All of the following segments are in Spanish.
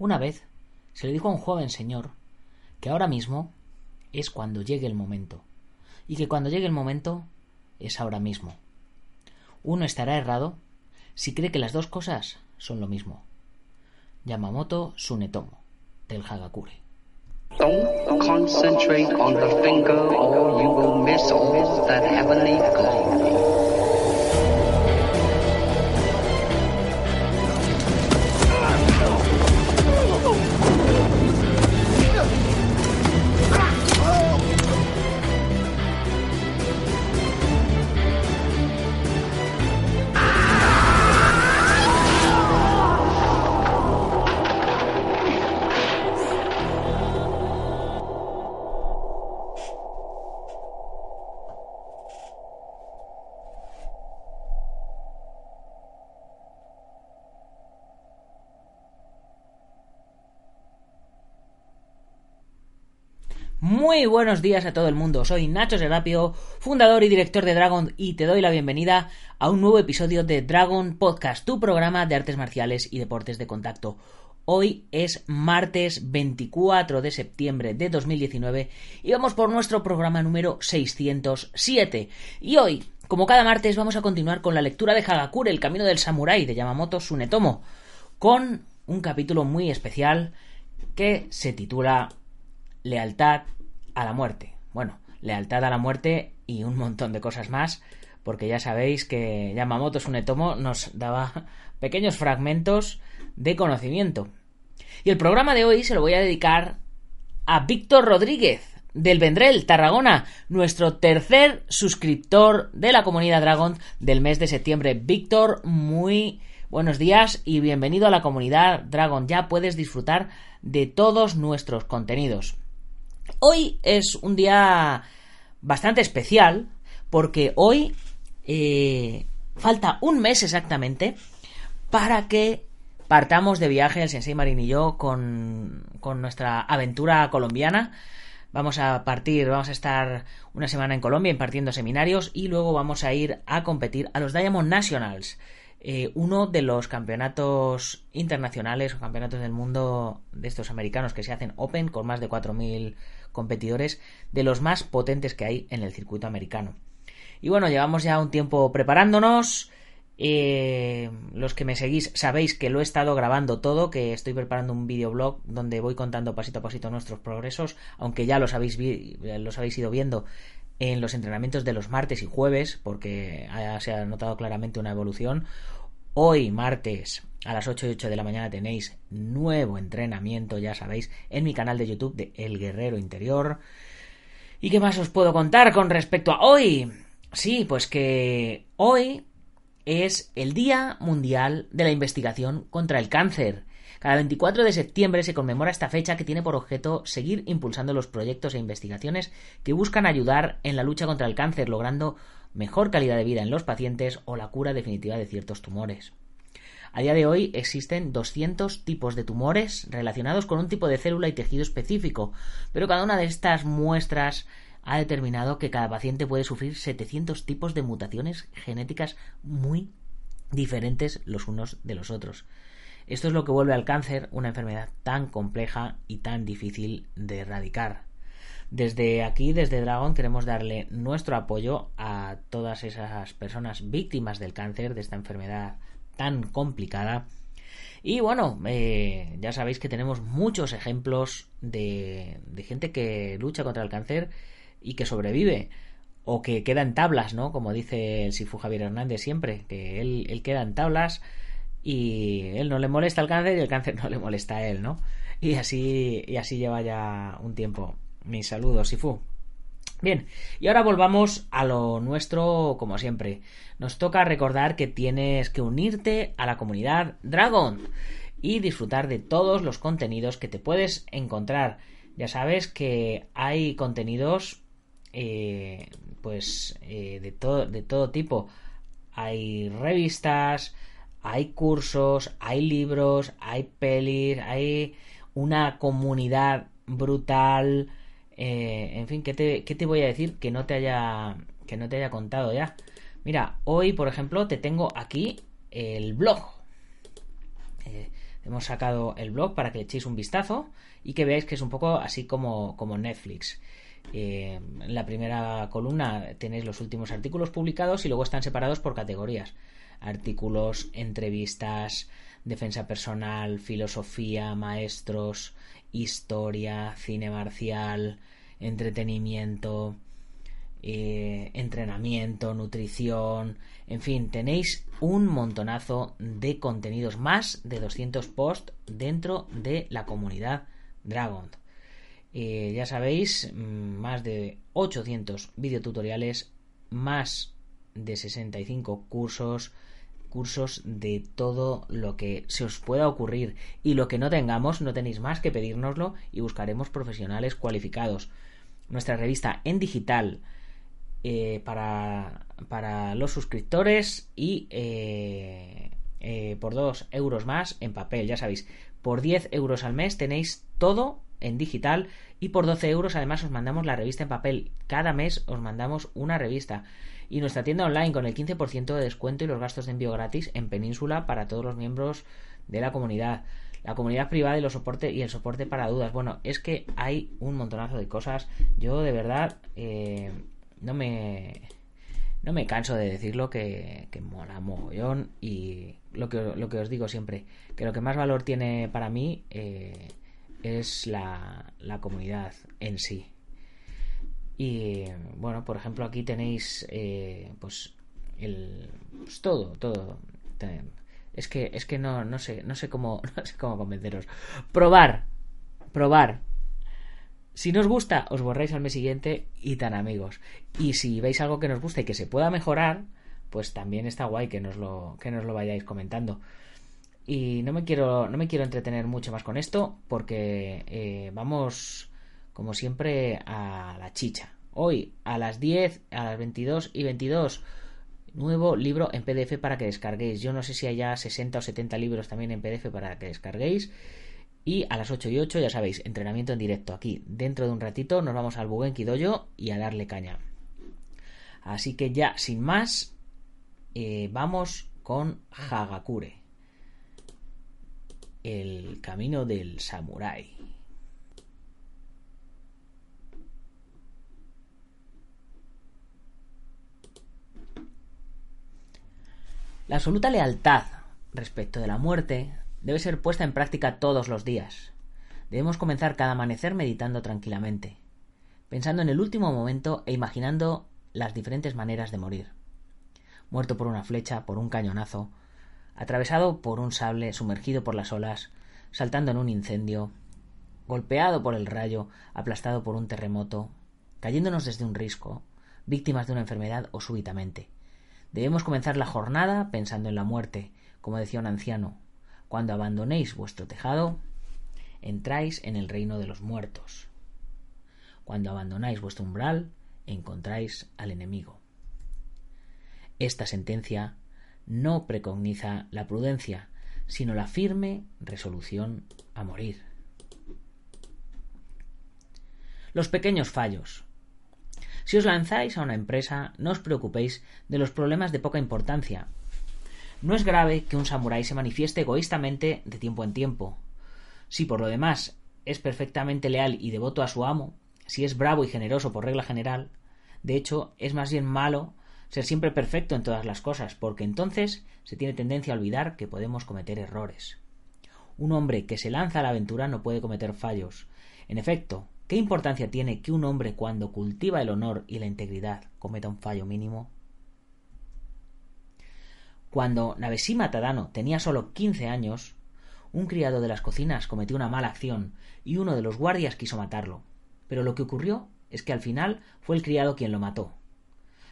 Una vez se le dijo a un joven señor que ahora mismo es cuando llegue el momento, y que cuando llegue el momento es ahora mismo. Uno estará errado si cree que las dos cosas son lo mismo. Yamamoto Sunetomo, del Hagakure. Don't concentrate on the finger or you will miss all that heavenly glory. Muy buenos días a todo el mundo, soy Nacho Serapio, fundador y director de Dragon y te doy la bienvenida a un nuevo episodio de Dragon Podcast, tu programa de artes marciales y deportes de contacto. Hoy es martes 24 de septiembre de 2019 y vamos por nuestro programa número 607. Y hoy, como cada martes, vamos a continuar con la lectura de Hagakure, el camino del samurái de Yamamoto Sunetomo, con un capítulo muy especial que se titula lealtad a la muerte. Bueno, lealtad a la muerte y un montón de cosas más, porque ya sabéis que Yamamoto Sunetomo nos daba pequeños fragmentos de conocimiento. Y el programa de hoy se lo voy a dedicar a Víctor Rodríguez, del Vendrell, Tarragona, nuestro tercer suscriptor de la comunidad Dragon del mes de septiembre. Víctor, muy buenos días y bienvenido a la comunidad Dragon. Ya puedes disfrutar de todos nuestros contenidos. Hoy es un día bastante especial porque hoy eh, falta un mes exactamente para que partamos de viaje el Sensei Marín y yo con, con nuestra aventura colombiana. Vamos a partir, vamos a estar una semana en Colombia impartiendo seminarios y luego vamos a ir a competir a los Diamond Nationals, eh, uno de los campeonatos internacionales o campeonatos del mundo de estos americanos que se hacen Open con más de 4.000 competidores de los más potentes que hay en el circuito americano. Y bueno, llevamos ya un tiempo preparándonos. Eh, los que me seguís sabéis que lo he estado grabando todo, que estoy preparando un videoblog donde voy contando pasito a pasito nuestros progresos, aunque ya los habéis, los habéis ido viendo en los entrenamientos de los martes y jueves, porque se ha notado claramente una evolución. Hoy, martes, a las 8 y 8 de la mañana tenéis nuevo entrenamiento, ya sabéis, en mi canal de YouTube de El Guerrero Interior. ¿Y qué más os puedo contar con respecto a hoy? Sí, pues que hoy es el Día Mundial de la Investigación contra el Cáncer. Cada 24 de septiembre se conmemora esta fecha que tiene por objeto seguir impulsando los proyectos e investigaciones que buscan ayudar en la lucha contra el cáncer, logrando mejor calidad de vida en los pacientes o la cura definitiva de ciertos tumores. A día de hoy existen 200 tipos de tumores relacionados con un tipo de célula y tejido específico, pero cada una de estas muestras ha determinado que cada paciente puede sufrir 700 tipos de mutaciones genéticas muy diferentes los unos de los otros. Esto es lo que vuelve al cáncer una enfermedad tan compleja y tan difícil de erradicar. Desde aquí, desde Dragon, queremos darle nuestro apoyo a todas esas personas víctimas del cáncer, de esta enfermedad tan complicada. Y bueno, eh, ya sabéis que tenemos muchos ejemplos de, gente que lucha contra el cáncer y que sobrevive. O que queda en tablas, ¿no? Como dice el Sifu Javier Hernández siempre, que él queda en tablas y él no le molesta el cáncer y el cáncer no le molesta a él, ¿no? Y así, y así lleva ya un tiempo. Mis saludos, Sifu. Bien, y ahora volvamos a lo nuestro, como siempre. Nos toca recordar que tienes que unirte a la comunidad Dragon y disfrutar de todos los contenidos que te puedes encontrar. Ya sabes que hay contenidos, eh, pues, eh, de, todo, de todo tipo. Hay revistas, hay cursos, hay libros, hay pelis, hay una comunidad brutal eh, en fin, ¿qué te, ¿qué te, voy a decir que no te haya que no te haya contado ya? Mira, hoy, por ejemplo, te tengo aquí el blog. Eh, Hemos sacado el blog para que le echéis un vistazo y que veáis que es un poco así como, como Netflix. Eh, en la primera columna tenéis los últimos artículos publicados y luego están separados por categorías. Artículos, entrevistas, defensa personal, filosofía, maestros, historia, cine marcial, entretenimiento, eh, entrenamiento, nutrición, en fin, tenéis un montonazo de contenidos, más de 200 posts dentro de la comunidad Dragon. Eh, ya sabéis, mm, más de 800 videotutoriales, más de 65 cursos, cursos de todo lo que se os pueda ocurrir y lo que no tengamos, no tenéis más que pedírnoslo y buscaremos profesionales cualificados. Nuestra revista en digital eh, para, para, los suscriptores y eh, eh, por 2 euros más en papel, ya sabéis, por 10 euros al mes tenéis todo en digital y por 12 euros además os mandamos la revista en papel. Cada mes os mandamos una revista. Y nuestra tienda online con el 15% de descuento y los gastos de envío gratis en Península para todos los miembros de la comunidad. La comunidad privada y, los soporte, y el soporte para dudas. Bueno, es que hay un montonazo de cosas. Yo de verdad eh, no me no me canso de decirlo que, que mola mogollón y lo que, lo que os digo siempre, que lo que más valor tiene para mí eh, es la, la comunidad en sí. Y bueno, por ejemplo, aquí tenéis eh, pues el pues todo, todo. Es que es que no, no sé, no sé cómo no sé cómo convenceros. Probar, probar. Si no os gusta, os borráis al mes siguiente y tan amigos. Y si veis algo que nos gusta y que se pueda mejorar, pues también está guay que nos lo que nos lo vayáis comentando. Y no me quiero, no me quiero entretener mucho más con esto porque eh, vamos, como siempre, a la chicha. Hoy a las 10, a las 22 y 22, nuevo libro en PDF para que descarguéis. Yo no sé si haya 60 o 70 libros también en PDF para que descarguéis. Y a las 8 y 8, ya sabéis, entrenamiento en directo. Aquí, dentro de un ratito, nos vamos al Bugenki Dojo y a darle caña. Así que ya, sin más, eh, vamos con Hagakure el camino del samurái. La absoluta lealtad respecto de la muerte debe ser puesta en práctica todos los días. Debemos comenzar cada amanecer meditando tranquilamente, pensando en el último momento e imaginando las diferentes maneras de morir. Muerto por una flecha, por un cañonazo, atravesado por un sable, sumergido por las olas, saltando en un incendio, golpeado por el rayo, aplastado por un terremoto, cayéndonos desde un risco, víctimas de una enfermedad o súbitamente. Debemos comenzar la jornada pensando en la muerte, como decía un anciano. Cuando abandonéis vuestro tejado, entráis en el reino de los muertos. Cuando abandonáis vuestro umbral, encontráis al enemigo. Esta sentencia no precogniza la prudencia, sino la firme resolución a morir. Los pequeños fallos. Si os lanzáis a una empresa, no os preocupéis de los problemas de poca importancia. No es grave que un samurái se manifieste egoístamente de tiempo en tiempo. Si por lo demás es perfectamente leal y devoto a su amo, si es bravo y generoso por regla general, de hecho es más bien malo ser siempre perfecto en todas las cosas, porque entonces se tiene tendencia a olvidar que podemos cometer errores. Un hombre que se lanza a la aventura no puede cometer fallos. En efecto, ¿qué importancia tiene que un hombre cuando cultiva el honor y la integridad cometa un fallo mínimo? Cuando Nabesima Tadano tenía solo quince años, un criado de las cocinas cometió una mala acción y uno de los guardias quiso matarlo. Pero lo que ocurrió es que al final fue el criado quien lo mató,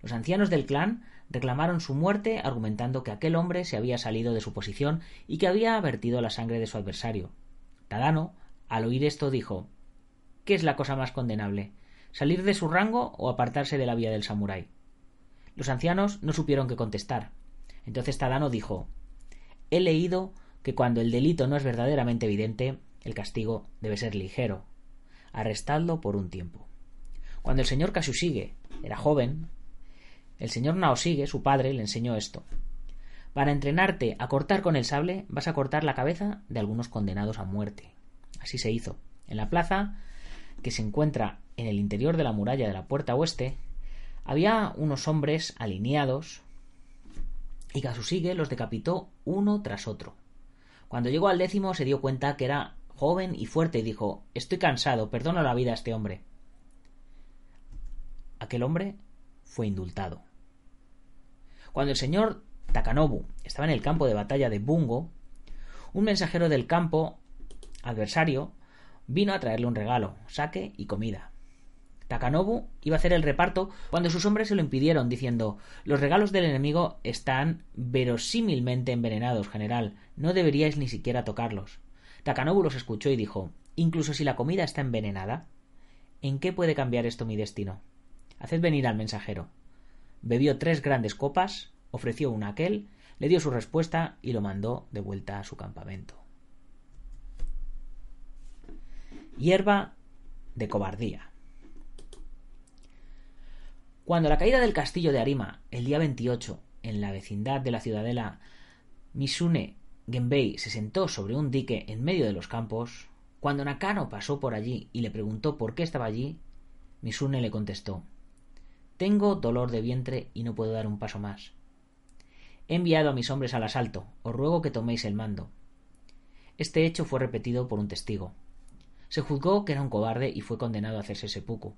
los ancianos del clan reclamaron su muerte argumentando que aquel hombre se había salido de su posición y que había vertido la sangre de su adversario. Tadano, al oír esto, dijo ¿Qué es la cosa más condenable? ¿Salir de su rango o apartarse de la vía del samurái? Los ancianos no supieron qué contestar. Entonces Tadano dijo He leído que cuando el delito no es verdaderamente evidente, el castigo debe ser ligero. Arrestadlo por un tiempo. Cuando el señor Kasushige era joven, el señor Naosige, su padre, le enseñó esto. Para entrenarte a cortar con el sable, vas a cortar la cabeza de algunos condenados a muerte. Así se hizo. En la plaza, que se encuentra en el interior de la muralla de la puerta oeste, había unos hombres alineados y Kasusigue los decapitó uno tras otro. Cuando llegó al décimo se dio cuenta que era joven y fuerte y dijo Estoy cansado, perdono la vida a este hombre. Aquel hombre fue indultado. Cuando el señor Takanobu estaba en el campo de batalla de Bungo, un mensajero del campo adversario vino a traerle un regalo, saque y comida. Takanobu iba a hacer el reparto cuando sus hombres se lo impidieron, diciendo Los regalos del enemigo están verosímilmente envenenados, general. No deberíais ni siquiera tocarlos. Takanobu los escuchó y dijo Incluso si la comida está envenenada, ¿en qué puede cambiar esto mi destino? Haced venir al mensajero. Bebió tres grandes copas, ofreció una a aquel, le dio su respuesta y lo mandó de vuelta a su campamento. Hierba de cobardía. Cuando la caída del castillo de Arima, el día 28, en la vecindad de la ciudadela Misune Genbei se sentó sobre un dique en medio de los campos, cuando Nakano pasó por allí y le preguntó por qué estaba allí, Misune le contestó Tengo dolor de vientre y no puedo dar un paso más. He enviado a mis hombres al asalto, os ruego que toméis el mando. Este hecho fue repetido por un testigo. Se juzgó que era un cobarde y fue condenado a hacerse seppuku.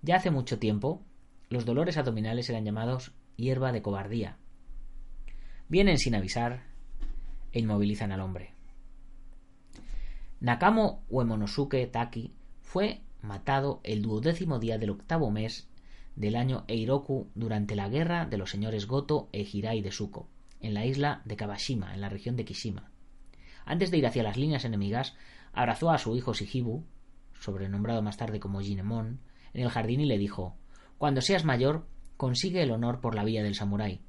Ya hace mucho tiempo, los dolores abdominales eran llamados hierba de cobardía. Vienen sin avisar e inmovilizan al hombre. Nakamo Uemonosuke Taki fue matado el duodécimo día del octavo mes del año Eiroku durante la guerra de los señores Goto e Hirai de Suko, en la isla de Kabashima, en la región de Kishima. Antes de ir hacia las líneas enemigas, abrazó a su hijo Shihibu, sobrenombrado más tarde como Jinemon, en el jardín y le dijo Cuando seas mayor, consigue el honor por la vía del samurái.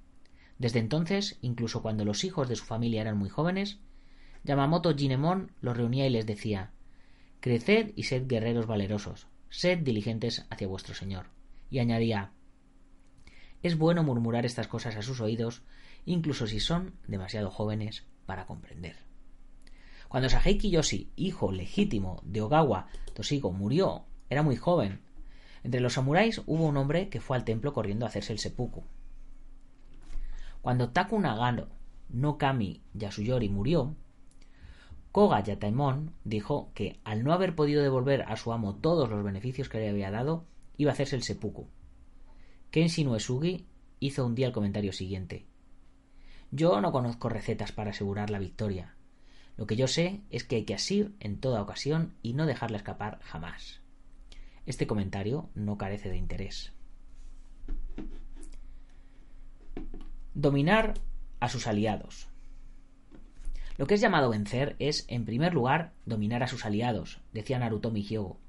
Desde entonces, incluso cuando los hijos de su familia eran muy jóvenes, Yamamoto Jinemon los reunía y les decía Creced y sed guerreros valerosos, sed diligentes hacia vuestro señor. Y añadía Es bueno murmurar estas cosas a sus oídos, incluso si son demasiado jóvenes para comprender. Cuando Saheiki Yoshi, hijo legítimo de Ogawa Toshigo, murió, era muy joven, entre los samuráis hubo un hombre que fue al templo corriendo a hacerse el seppuku. Cuando Taku Nagano no Kami Yasuyori murió, Koga Yataemon dijo que al no haber podido devolver a su amo todos los beneficios que le había dado, iba a hacerse el seppuku. Kenshin Uesugi hizo un día el comentario siguiente. Yo no conozco recetas para asegurar la victoria. Lo que yo sé es que hay que asir en toda ocasión y no dejarla escapar jamás. Este comentario no carece de interés. Dominar a sus aliados. Lo que es llamado vencer es, en primer lugar, dominar a sus aliados, decía Narutomi Hyogo.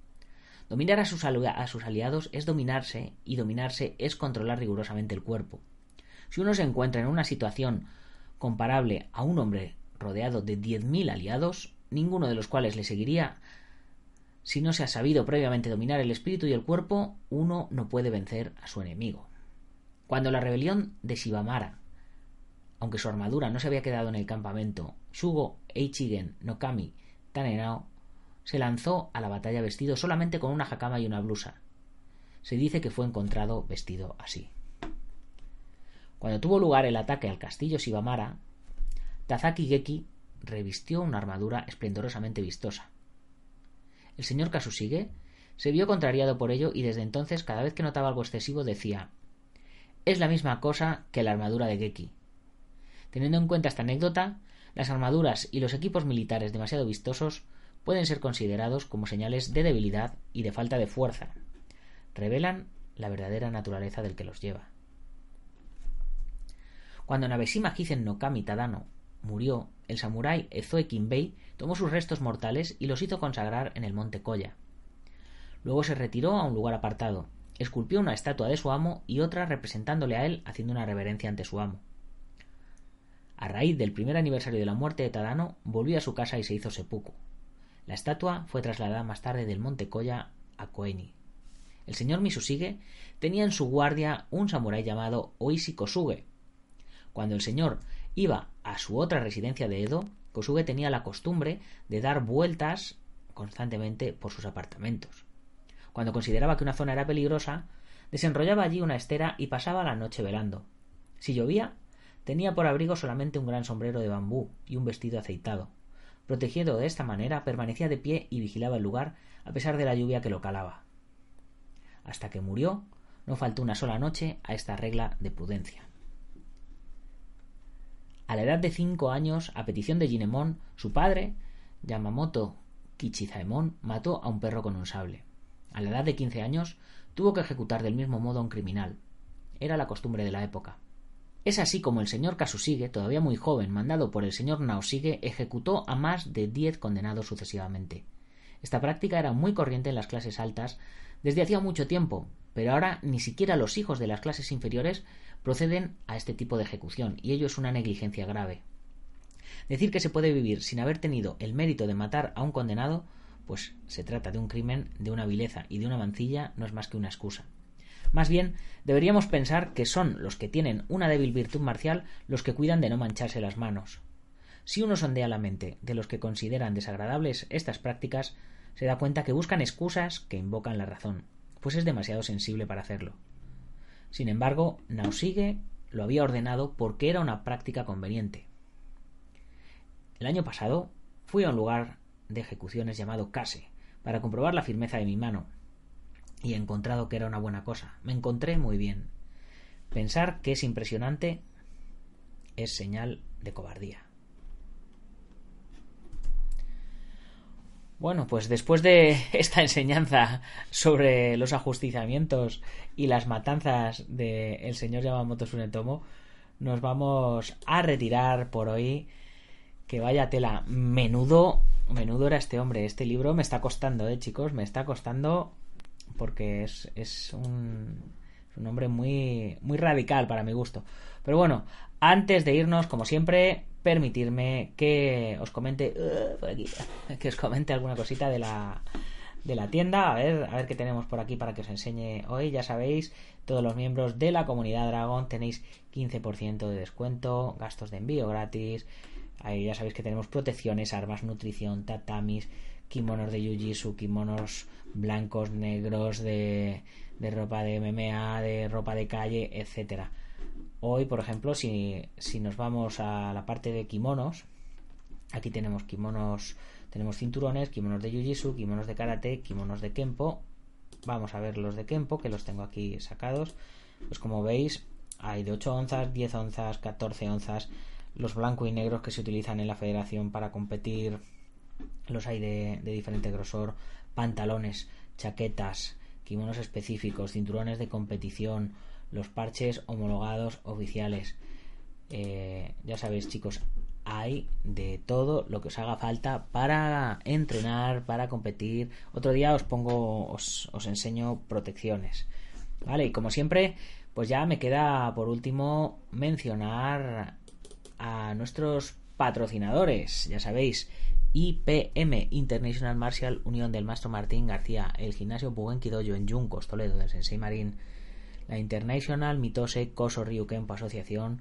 Dominar a sus, a sus aliados es dominarse, y dominarse es controlar rigurosamente el cuerpo. Si uno se encuentra en una situación comparable a un hombre rodeado de diez mil aliados, ninguno de los cuales le seguiría, si no se ha sabido previamente dominar el espíritu y el cuerpo, uno no puede vencer a su enemigo. Cuando la rebelión de Shibamara, aunque su armadura no se había quedado en el campamento, Shugo Eichigen no Kami Tanenao se lanzó a la batalla vestido solamente con una jacama y una blusa. Se dice que fue encontrado vestido así. Cuando tuvo lugar el ataque al castillo Shibamara, Tazaki Geki revistió una armadura esplendorosamente vistosa. El señor Kasusigue se vio contrariado por ello y desde entonces cada vez que notaba algo excesivo decía es la misma cosa que la armadura de Geki. Teniendo en cuenta esta anécdota, las armaduras y los equipos militares demasiado vistosos pueden ser considerados como señales de debilidad y de falta de fuerza. Revelan la verdadera naturaleza del que los lleva. Cuando Nabeshima Hizen no Kami Tadano murió, el samurái Ezoe Kinbei tomó sus restos mortales y los hizo consagrar en el monte Koya. Luego se retiró a un lugar apartado, esculpió una estatua de su amo y otra representándole a él haciendo una reverencia ante su amo. A raíz del primer aniversario de la muerte de Tadano, volvió a su casa y se hizo seppuku. La estatua fue trasladada más tarde del monte Koya a Koeni. El señor Misusigue tenía en su guardia un samurái llamado Oishi Kosuge. Cuando el señor iba a su otra residencia de Edo, Kosuge tenía la costumbre de dar vueltas constantemente por sus apartamentos. Cuando consideraba que una zona era peligrosa, desenrollaba allí una estera y pasaba la noche velando. Si llovía, tenía por abrigo solamente un gran sombrero de bambú y un vestido aceitado. Protegido de esta manera, permanecía de pie y vigilaba el lugar a pesar de la lluvia que lo calaba. Hasta que murió, no faltó una sola noche a esta regla de prudencia. A la edad de cinco años, a petición de Jinemon, su padre, Yamamoto Kichizaemon, mató a un perro con un sable. A la edad de quince años, tuvo que ejecutar del mismo modo a un criminal. Era la costumbre de la época. Es así como el señor Kasushige, todavía muy joven, mandado por el señor Naoshige, ejecutó a más de diez condenados sucesivamente. Esta práctica era muy corriente en las clases altas desde hacía mucho tiempo, pero ahora ni siquiera los hijos de las clases inferiores proceden a este tipo de ejecución, y ello es una negligencia grave. Decir que se puede vivir sin haber tenido el mérito de matar a un condenado, pues se trata de un crimen, de una vileza y de una mancilla, no es más que una excusa. Más bien, deberíamos pensar que son los que tienen una débil virtud marcial los que cuidan de no mancharse las manos. Si uno sondea la mente de los que consideran desagradables estas prácticas, se da cuenta que buscan excusas que invocan la razón, pues es demasiado sensible para hacerlo. Sin embargo, Nausigue lo había ordenado porque era una práctica conveniente. El año pasado fui a un lugar de ejecuciones llamado Case para comprobar la firmeza de mi mano y he encontrado que era una buena cosa. Me encontré muy bien. Pensar que es impresionante es señal de cobardía. Bueno, pues después de esta enseñanza sobre los ajusticiamientos y las matanzas del señor Yamamoto Sunetomo, nos vamos a retirar por hoy. Que vaya tela. Menudo, menudo era este hombre. Este libro me está costando, eh, chicos. Me está costando porque es, es un, es un hombre muy, muy radical para mi gusto. Pero bueno, antes de irnos, como siempre, permitirme que os comente uh, que os comente alguna cosita de la de la tienda. A ver a ver qué tenemos por aquí para que os enseñe hoy. Ya sabéis todos los miembros de la comunidad Dragon tenéis 15% de descuento gastos de envío gratis. Ahí ya sabéis que tenemos protecciones armas nutrición tatamis kimonos de jiu kimonos blancos negros de, de ropa de MMA de ropa de calle etcétera Hoy, por ejemplo, si, si nos vamos a la parte de kimonos, aquí tenemos kimonos, tenemos cinturones, kimonos de jiu-jitsu, kimonos de karate, kimonos de kempo. Vamos a ver los de kempo, que los tengo aquí sacados. Pues como veis, hay de 8 onzas, 10 onzas, 14 onzas. Los blancos y negros que se utilizan en la federación para competir. Los hay de, de diferente grosor. Pantalones, chaquetas, kimonos específicos, cinturones de competición, los parches homologados oficiales. Eh, ya sabéis, chicos, hay de todo lo que os haga falta para entrenar, para competir. Otro día os pongo, os, os enseño protecciones. Vale, y como siempre, pues ya me queda por último mencionar a nuestros patrocinadores. Ya sabéis, IPM International Martial Unión del Maestro Martín García, el gimnasio Buenquidoyo en Yuncos, Toledo, del Sensei Marín la International Mitose Koso Ryukenpo Asociación,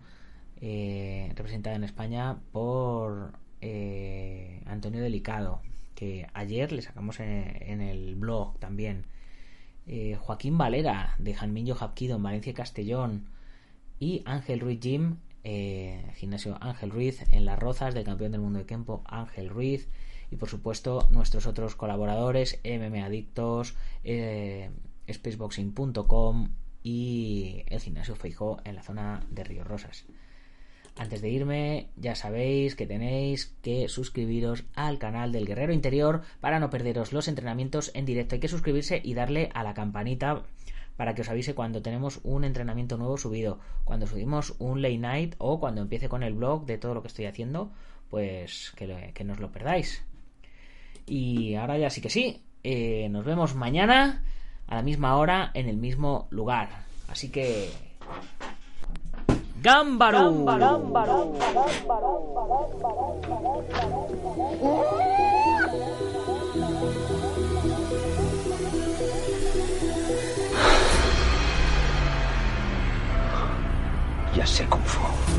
eh, representada en España por eh, Antonio Delicado, que ayer le sacamos en, el blog también. Eh, Joaquín Valera, de Janminho Hapkido en Valencia Castellón. Y Ángel Ruiz Jim, gimnasio Ángel Ruiz, en Las Rozas, del campeón del mundo de Kempo, Ángel Ruiz. Y por supuesto, nuestros otros colaboradores, MM Adictos, Spaceboxing.com, y el gimnasio Feijó en la zona de Río Rosas. Antes de irme, ya sabéis que tenéis que suscribiros al canal del Guerrero Interior para no perderos los entrenamientos en directo. Hay que suscribirse y darle a la campanita para que os avise cuando tenemos un entrenamiento nuevo subido, cuando subimos un late night o cuando empiece con el blog de todo lo que estoy haciendo, pues que, que no lo perdáis. Y ahora ya sí que sí, eh, nos vemos mañana a la misma hora en el mismo lugar. Así que... ¡Gámbaro! Ya sé cómo fue.